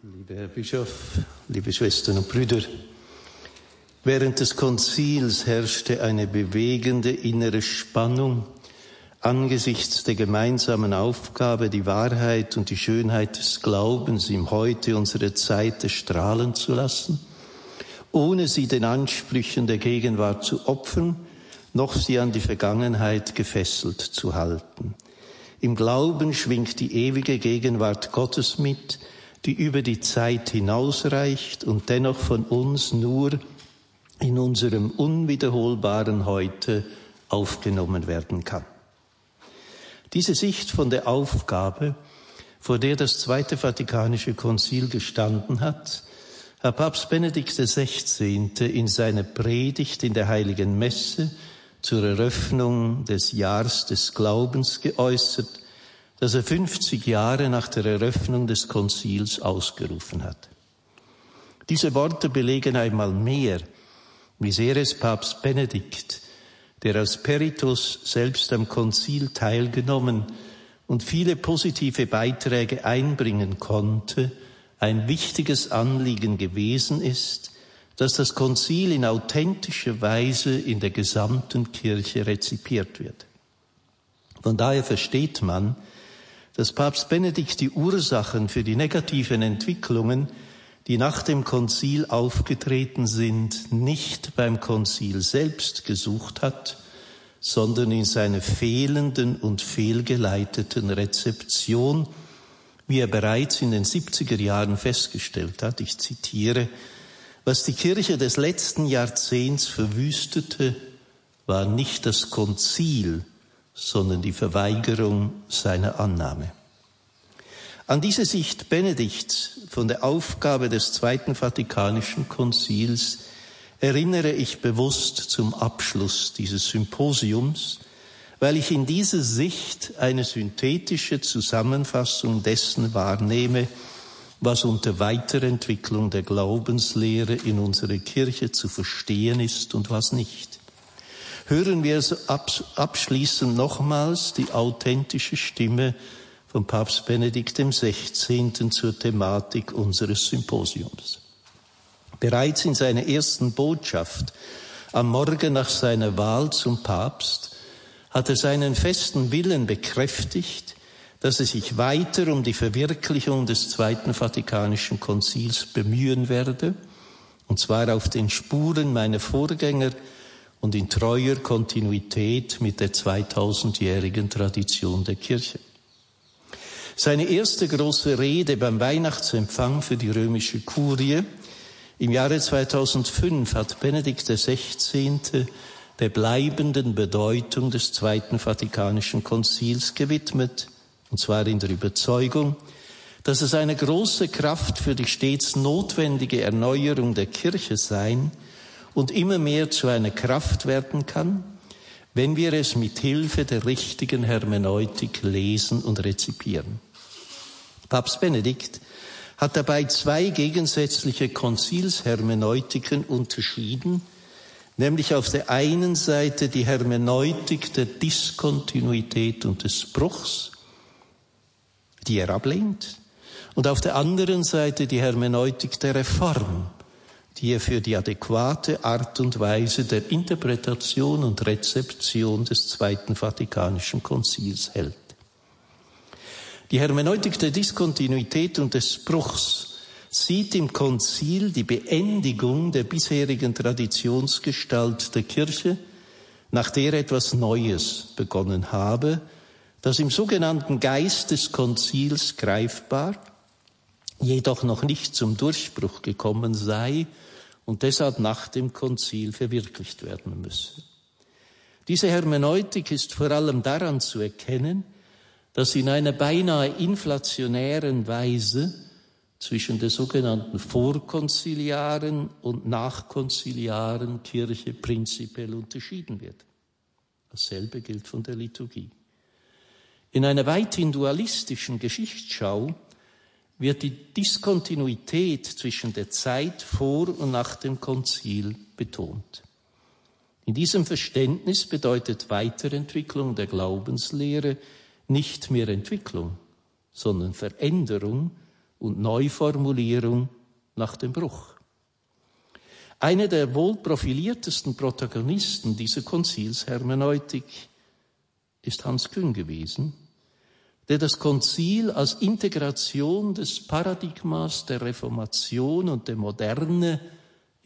Lieber Herr Bischof, liebe Schwestern und Brüder, während des Konzils herrschte eine bewegende innere Spannung angesichts der gemeinsamen Aufgabe, die Wahrheit und die Schönheit des Glaubens im Heute unserer Zeit erstrahlen zu lassen, ohne sie den Ansprüchen der Gegenwart zu opfern, noch sie an die Vergangenheit gefesselt zu halten. Im Glauben schwingt die ewige Gegenwart Gottes mit, die über die Zeit hinausreicht und dennoch von uns nur in unserem unwiederholbaren Heute aufgenommen werden kann. Diese Sicht von der Aufgabe, vor der das Zweite Vatikanische Konzil gestanden hat, hat Papst Benedikt XVI. in seiner Predigt in der Heiligen Messe zur Eröffnung des Jahres des Glaubens geäußert, das er 50 Jahre nach der Eröffnung des Konzils ausgerufen hat. Diese Worte belegen einmal mehr, wie sehr es Papst Benedikt, der als Peritus selbst am Konzil teilgenommen und viele positive Beiträge einbringen konnte, ein wichtiges Anliegen gewesen ist, dass das Konzil in authentischer Weise in der gesamten Kirche rezipiert wird. Von daher versteht man, dass Papst Benedikt die Ursachen für die negativen Entwicklungen, die nach dem Konzil aufgetreten sind, nicht beim Konzil selbst gesucht hat, sondern in seiner fehlenden und fehlgeleiteten Rezeption, wie er bereits in den 70er Jahren festgestellt hat. Ich zitiere, was die Kirche des letzten Jahrzehnts verwüstete, war nicht das Konzil, sondern die Verweigerung seiner Annahme. An diese Sicht Benedikts von der Aufgabe des Zweiten Vatikanischen Konzils erinnere ich bewusst zum Abschluss dieses Symposiums, weil ich in dieser Sicht eine synthetische Zusammenfassung dessen wahrnehme, was unter Weiterentwicklung der Glaubenslehre in unserer Kirche zu verstehen ist und was nicht. Hören wir abschließend nochmals die authentische Stimme von Papst Benedikt XVI. zur Thematik unseres Symposiums. Bereits in seiner ersten Botschaft am Morgen nach seiner Wahl zum Papst hat er seinen festen Willen bekräftigt, dass er sich weiter um die Verwirklichung des Zweiten Vatikanischen Konzils bemühen werde, und zwar auf den Spuren meiner Vorgänger und in treuer Kontinuität mit der 2000-jährigen Tradition der Kirche. Seine erste große Rede beim Weihnachtsempfang für die römische Kurie im Jahre 2005 hat Benedikt XVI. der bleibenden Bedeutung des Zweiten Vatikanischen Konzils gewidmet, und zwar in der Überzeugung, dass es eine große Kraft für die stets notwendige Erneuerung der Kirche sein und immer mehr zu einer Kraft werden kann, wenn wir es mit Hilfe der richtigen Hermeneutik lesen und rezipieren. Papst Benedikt hat dabei zwei gegensätzliche Konzilshermeneutiken unterschieden, nämlich auf der einen Seite die Hermeneutik der Diskontinuität und des Bruchs, die er ablehnt, und auf der anderen Seite die Hermeneutik der Reform, die er für die adäquate Art und Weise der Interpretation und Rezeption des Zweiten Vatikanischen Konzils hält. Die Hermeneutik der Diskontinuität und des Bruchs sieht im Konzil die Beendigung der bisherigen Traditionsgestalt der Kirche, nach der etwas Neues begonnen habe, das im sogenannten Geist des Konzils greifbar, jedoch noch nicht zum Durchbruch gekommen sei und deshalb nach dem Konzil verwirklicht werden müsse. Diese Hermeneutik ist vor allem daran zu erkennen, dass in einer beinahe inflationären Weise zwischen der sogenannten vorkonziliaren und nachkonziliaren Kirche prinzipiell unterschieden wird. Dasselbe gilt von der Liturgie. In einer weithin dualistischen Geschichtsschau wird die Diskontinuität zwischen der Zeit vor und nach dem Konzil betont. In diesem Verständnis bedeutet Weiterentwicklung der Glaubenslehre nicht mehr Entwicklung, sondern Veränderung und Neuformulierung nach dem Bruch. Einer der wohl profiliertesten Protagonisten dieser Konzilshermeneutik ist Hans Küng gewesen, der das Konzil als Integration des Paradigmas der Reformation und der Moderne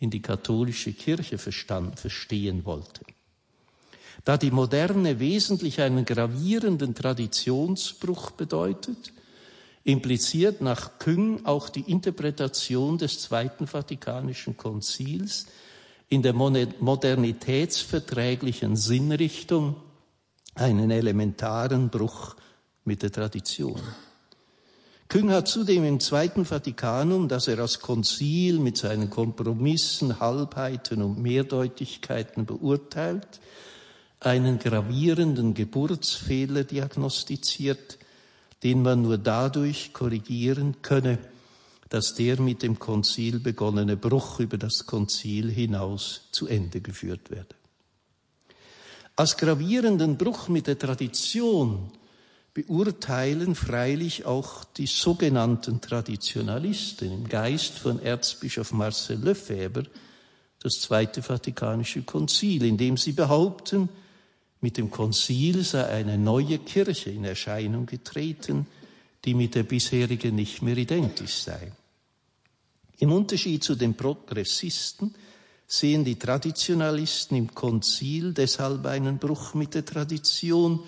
in die katholische Kirche verstand, verstehen wollte. Da die Moderne wesentlich einen gravierenden Traditionsbruch bedeutet, impliziert nach Küng auch die Interpretation des Zweiten Vatikanischen Konzils in der modernitätsverträglichen Sinnrichtung einen elementaren Bruch mit der Tradition. Küng hat zudem im Zweiten Vatikanum, das er als Konzil mit seinen Kompromissen, Halbheiten und Mehrdeutigkeiten beurteilt, einen gravierenden Geburtsfehler diagnostiziert, den man nur dadurch korrigieren könne, dass der mit dem Konzil begonnene Bruch über das Konzil hinaus zu Ende geführt werde. Als gravierenden Bruch mit der Tradition beurteilen freilich auch die sogenannten Traditionalisten im Geist von Erzbischof Marcel Lefebvre das Zweite Vatikanische Konzil, indem sie behaupten, mit dem Konzil sei eine neue Kirche in Erscheinung getreten, die mit der bisherigen nicht mehr identisch sei. Im Unterschied zu den Progressisten sehen die Traditionalisten im Konzil deshalb einen Bruch mit der Tradition,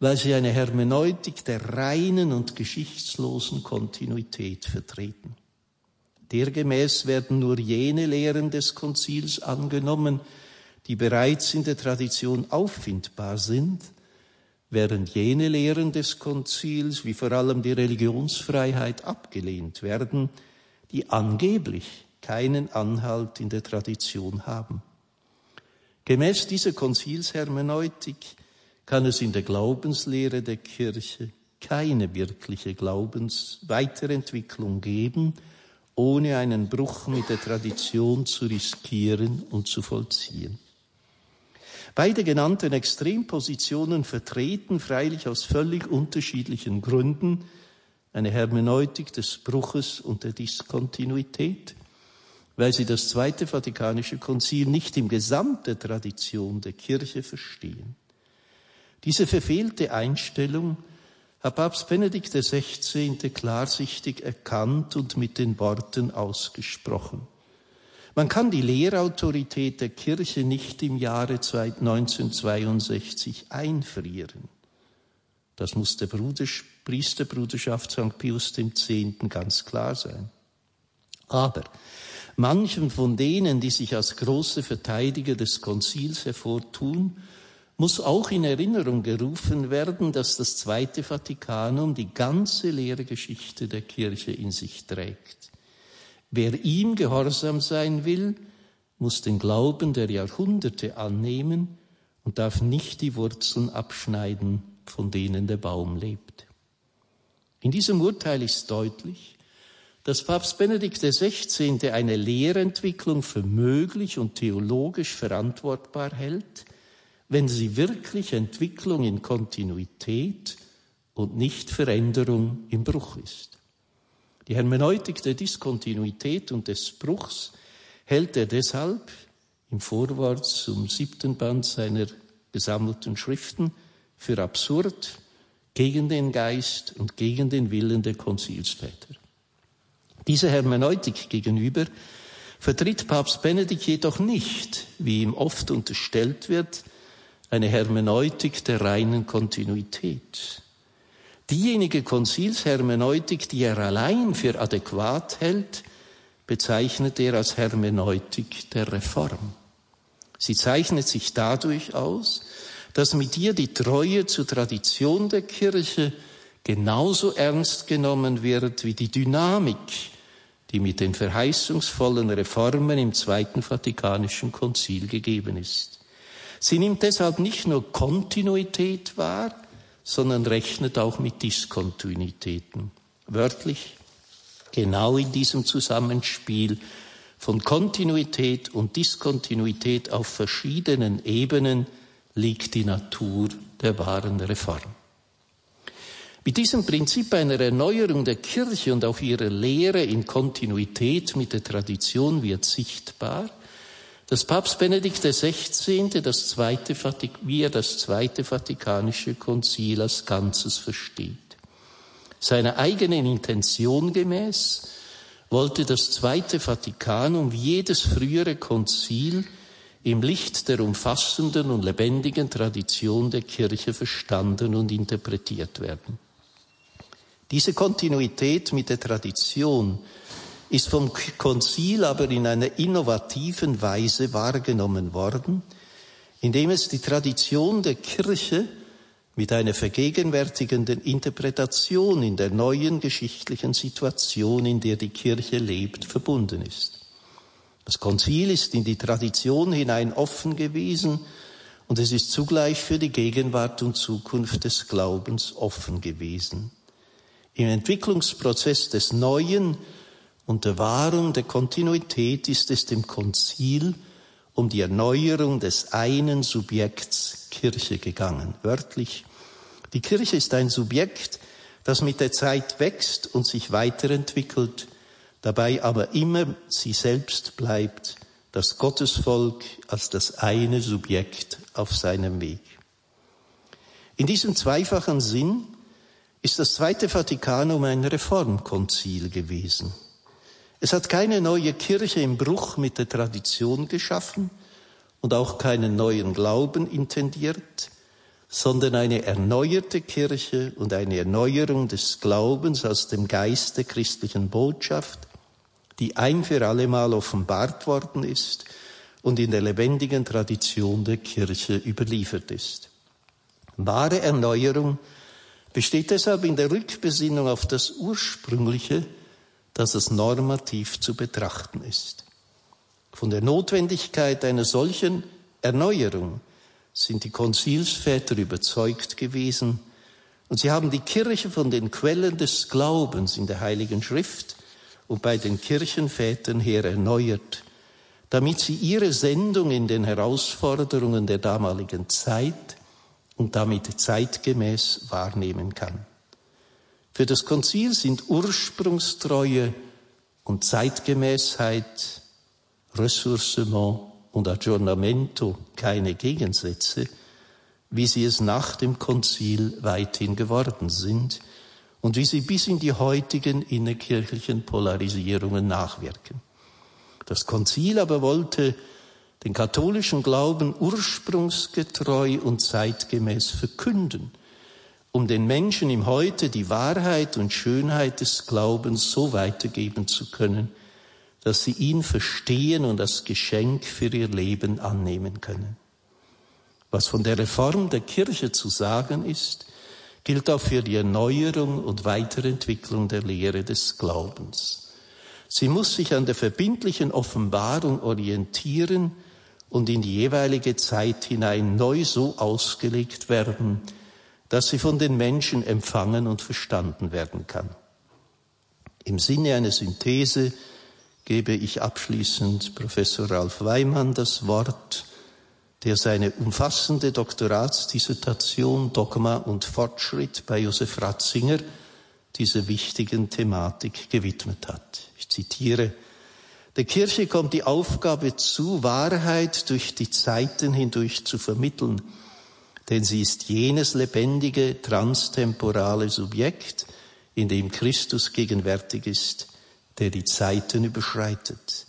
weil sie eine Hermeneutik der reinen und geschichtslosen Kontinuität vertreten. Dergemäß werden nur jene Lehren des Konzils angenommen, die bereits in der Tradition auffindbar sind, während jene Lehren des Konzils, wie vor allem die Religionsfreiheit, abgelehnt werden, die angeblich keinen Anhalt in der Tradition haben. Gemäß dieser Konzilshermeneutik kann es in der Glaubenslehre der Kirche keine wirkliche Glaubensweiterentwicklung geben, ohne einen Bruch mit der Tradition zu riskieren und zu vollziehen. Beide genannten Extrempositionen vertreten freilich aus völlig unterschiedlichen Gründen eine Hermeneutik des Bruches und der Diskontinuität, weil sie das Zweite Vatikanische Konzil nicht im Gesamt der Tradition der Kirche verstehen. Diese verfehlte Einstellung hat Papst Benedikt XVI. klarsichtig erkannt und mit den Worten ausgesprochen. Man kann die Lehrautorität der Kirche nicht im Jahre 1962 einfrieren. Das muss der Priesterbruderschaft St. Pius X. ganz klar sein. Aber manchen von denen, die sich als große Verteidiger des Konzils hervortun, muss auch in Erinnerung gerufen werden, dass das Zweite Vatikanum die ganze Lehrgeschichte der Kirche in sich trägt. Wer ihm gehorsam sein will, muss den Glauben der Jahrhunderte annehmen und darf nicht die Wurzeln abschneiden, von denen der Baum lebt. In diesem Urteil ist deutlich, dass Papst Benedikt XVI. eine Lehrentwicklung für möglich und theologisch verantwortbar hält, wenn sie wirklich Entwicklung in Kontinuität und nicht Veränderung im Bruch ist. Die Hermeneutik der Diskontinuität und des Bruchs hält er deshalb im Vorwort zum siebten Band seiner gesammelten Schriften für absurd, gegen den Geist und gegen den Willen der Konzilsväter. Dieser Hermeneutik gegenüber vertritt Papst Benedikt jedoch nicht, wie ihm oft unterstellt wird, eine Hermeneutik der reinen Kontinuität. Diejenige Konzilshermeneutik, die er allein für adäquat hält, bezeichnet er als Hermeneutik der Reform. Sie zeichnet sich dadurch aus, dass mit ihr die Treue zur Tradition der Kirche genauso ernst genommen wird wie die Dynamik, die mit den verheißungsvollen Reformen im Zweiten Vatikanischen Konzil gegeben ist. Sie nimmt deshalb nicht nur Kontinuität wahr, sondern rechnet auch mit Diskontinuitäten. Wörtlich, genau in diesem Zusammenspiel von Kontinuität und Diskontinuität auf verschiedenen Ebenen liegt die Natur der wahren Reform. Mit diesem Prinzip einer Erneuerung der Kirche und auch ihrer Lehre in Kontinuität mit der Tradition wird sichtbar, dass Papst Benedikt XVI. Das zweite, wie er das Zweite Vatikanische Konzil als Ganzes versteht. Seiner eigenen Intention gemäß wollte das Zweite Vatikanum wie jedes frühere Konzil im Licht der umfassenden und lebendigen Tradition der Kirche verstanden und interpretiert werden. Diese Kontinuität mit der Tradition ist vom Konzil aber in einer innovativen Weise wahrgenommen worden, indem es die Tradition der Kirche mit einer vergegenwärtigenden Interpretation in der neuen geschichtlichen Situation, in der die Kirche lebt, verbunden ist. Das Konzil ist in die Tradition hinein offen gewesen und es ist zugleich für die Gegenwart und Zukunft des Glaubens offen gewesen. Im Entwicklungsprozess des Neuen und der Wahrung der Kontinuität ist es dem Konzil um die Erneuerung des einen Subjekts Kirche gegangen. Wörtlich, die Kirche ist ein Subjekt, das mit der Zeit wächst und sich weiterentwickelt, dabei aber immer sie selbst bleibt, das Gottesvolk als das eine Subjekt auf seinem Weg. In diesem zweifachen Sinn ist das Zweite Vatikanum ein Reformkonzil gewesen. Es hat keine neue Kirche im Bruch mit der Tradition geschaffen und auch keinen neuen Glauben intendiert, sondern eine erneuerte Kirche und eine Erneuerung des Glaubens aus dem Geist der christlichen Botschaft, die ein für allemal offenbart worden ist und in der lebendigen Tradition der Kirche überliefert ist. Wahre Erneuerung besteht deshalb in der Rückbesinnung auf das Ursprüngliche, dass es normativ zu betrachten ist. Von der Notwendigkeit einer solchen Erneuerung sind die Konzilsväter überzeugt gewesen und sie haben die Kirche von den Quellen des Glaubens in der Heiligen Schrift und bei den Kirchenvätern her erneuert, damit sie ihre Sendung in den Herausforderungen der damaligen Zeit und damit zeitgemäß wahrnehmen kann. Für das Konzil sind Ursprungstreue und Zeitgemäßheit, Ressourcement und Aggiornamento keine Gegensätze, wie sie es nach dem Konzil weithin geworden sind und wie sie bis in die heutigen innerkirchlichen Polarisierungen nachwirken. Das Konzil aber wollte den katholischen Glauben ursprungsgetreu und zeitgemäß verkünden – um den Menschen im Heute die Wahrheit und Schönheit des Glaubens so weitergeben zu können, dass sie ihn verstehen und das Geschenk für ihr Leben annehmen können. Was von der Reform der Kirche zu sagen ist, gilt auch für die Erneuerung und Weiterentwicklung der Lehre des Glaubens. Sie muss sich an der verbindlichen Offenbarung orientieren und in die jeweilige Zeit hinein neu so ausgelegt werden, dass sie von den Menschen empfangen und verstanden werden kann. Im Sinne einer Synthese gebe ich abschließend Professor Ralf Weimann das Wort, der seine umfassende Doktoratsdissertation Dogma und Fortschritt bei Josef Ratzinger dieser wichtigen Thematik gewidmet hat. Ich zitiere, der Kirche kommt die Aufgabe zu, Wahrheit durch die Zeiten hindurch zu vermitteln – denn sie ist jenes lebendige, transtemporale Subjekt, in dem Christus gegenwärtig ist, der die Zeiten überschreitet.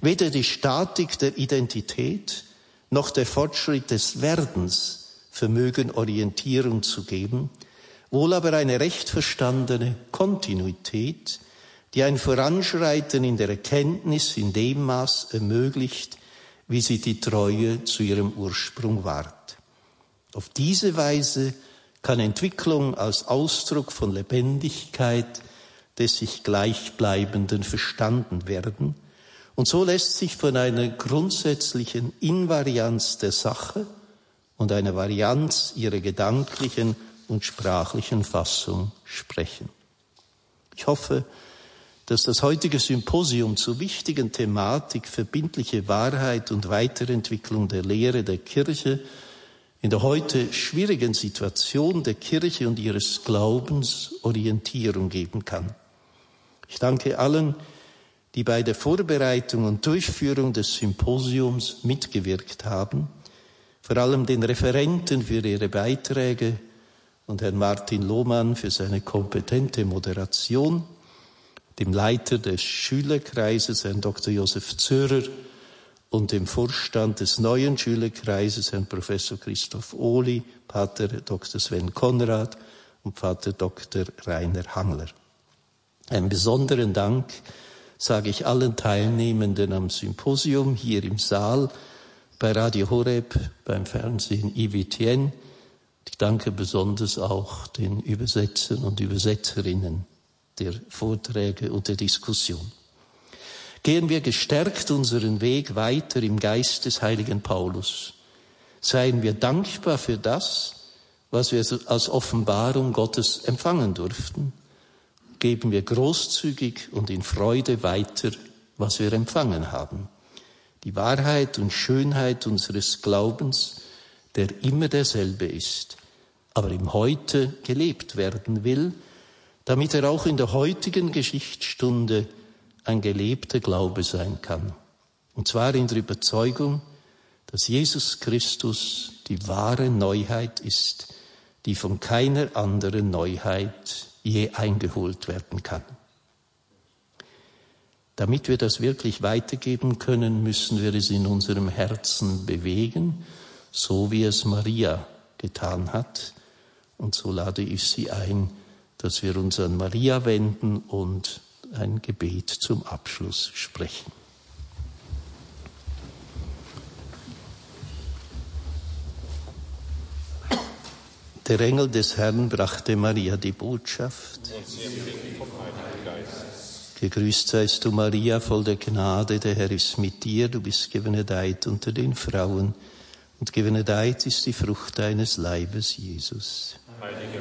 Weder die Statik der Identität noch der Fortschritt des Werdens vermögen Orientierung zu geben, wohl aber eine recht verstandene Kontinuität, die ein Voranschreiten in der Erkenntnis in dem Maß ermöglicht, wie sie die Treue zu ihrem Ursprung wahrt. Auf diese Weise kann Entwicklung als Ausdruck von Lebendigkeit des sich Gleichbleibenden verstanden werden. Und so lässt sich von einer grundsätzlichen Invarianz der Sache und einer Varianz ihrer gedanklichen und sprachlichen Fassung sprechen. Ich hoffe, dass das heutige Symposium zur wichtigen Thematik verbindliche Wahrheit und Weiterentwicklung der Lehre der Kirche in der heute schwierigen Situation der Kirche und ihres Glaubens Orientierung geben kann. Ich danke allen, die bei der Vorbereitung und Durchführung des Symposiums mitgewirkt haben, vor allem den Referenten für ihre Beiträge und Herrn Martin Lohmann für seine kompetente Moderation, dem Leiter des Schülerkreises, Herrn Dr. Josef Zörer, und dem Vorstand des neuen Schülerkreises, Herrn Professor Christoph Ohli, Pater Dr. Sven Konrad und Vater Dr. Rainer Hangler. Einen besonderen Dank sage ich allen Teilnehmenden am Symposium hier im Saal, bei Radio Horeb, beim Fernsehen IWTN. Ich danke besonders auch den Übersetzern und Übersetzerinnen der Vorträge und der Diskussion. Gehen wir gestärkt unseren Weg weiter im Geist des heiligen Paulus. Seien wir dankbar für das, was wir als Offenbarung Gottes empfangen durften. Geben wir großzügig und in Freude weiter, was wir empfangen haben. Die Wahrheit und Schönheit unseres Glaubens, der immer derselbe ist, aber im Heute gelebt werden will, damit er auch in der heutigen Geschichtsstunde ein gelebter Glaube sein kann. Und zwar in der Überzeugung, dass Jesus Christus die wahre Neuheit ist, die von keiner anderen Neuheit je eingeholt werden kann. Damit wir das wirklich weitergeben können, müssen wir es in unserem Herzen bewegen, so wie es Maria getan hat. Und so lade ich Sie ein, dass wir uns an Maria wenden und ein Gebet zum Abschluss sprechen. Der Engel des Herrn brachte Maria die Botschaft. Gegrüßt seist du, Maria, voll der Gnade, der Herr ist mit dir, du bist gebenedeit unter den Frauen, und gebenedeit ist die Frucht deines Leibes, Jesus. Heilige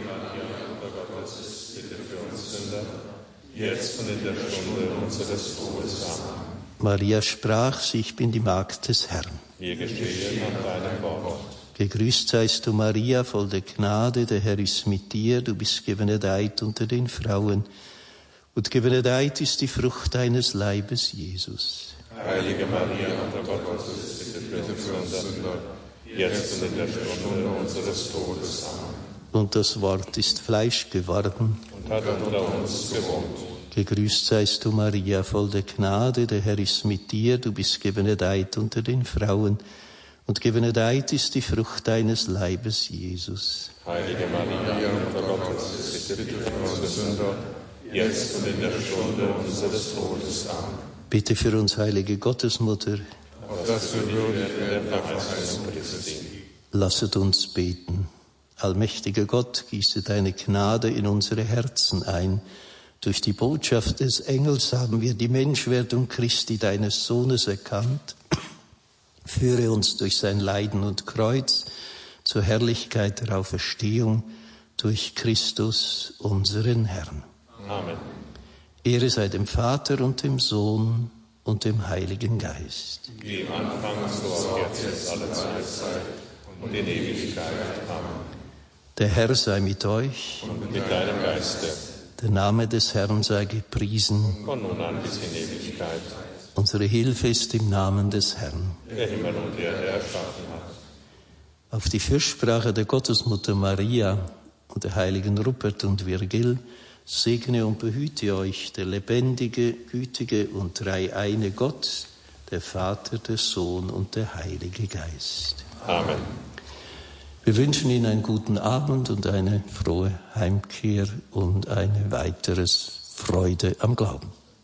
jetzt und in der Stunde unseres Todes. Amen. Maria sprach, ich bin die Magd des Herrn. Mir geschehe nach deinem Wort. Gegrüßt seist du, Maria, voll der Gnade, der Herr ist mit dir, du bist gebenedeit unter den Frauen, und gebenedeit ist die Frucht deines Leibes, Jesus. Heilige Maria, Mutter Gottes, bitte für uns Sünder, jetzt und in der Stunde unseres Todes. Amen. Und das Wort ist Fleisch geworden und hat unter uns gewohnt. Gegrüßt seist du, Maria, voll der Gnade, der Herr ist mit dir, du bist gebenedeit unter den Frauen, und gebenedeit ist die Frucht deines Leibes, Jesus. Heilige Maria, Mutter Gottes, bitte für uns Sünder, jetzt und in der Stunde unseres Todes. Amen. Bitte für uns, heilige Gottesmutter, dass wir würdig werden der Verheißung Christi. Lasset uns beten. Allmächtiger Gott, gieße deine Gnade in unsere Herzen ein, durch die Botschaft des Engels haben wir die Menschwerdung Christi, deines Sohnes, erkannt. Führe uns durch sein Leiden und Kreuz zur Herrlichkeit der Auferstehung durch Christus, unseren Herrn. Amen. Ehre sei dem Vater und dem Sohn und dem Heiligen Geist. Wie im Anfang, so auch jetzt, alle Zeit und in Ewigkeit. Amen. Der Herr sei mit euch. Und mit deinem Geiste der Name des Herrn sei gepriesen. Von nun an bis in Ewigkeit. Unsere Hilfe ist im Namen des Herrn. Der Himmel und Erde erschaffen hat. Auf die Fürsprache der Gottesmutter Maria und der heiligen Rupert und Virgil segne und behüte euch der lebendige, gütige und dreieine Gott, der Vater, der Sohn und der Heilige Geist. Amen. Wir wünschen Ihnen einen guten Abend und eine frohe Heimkehr und eine weiteres Freude am Glauben.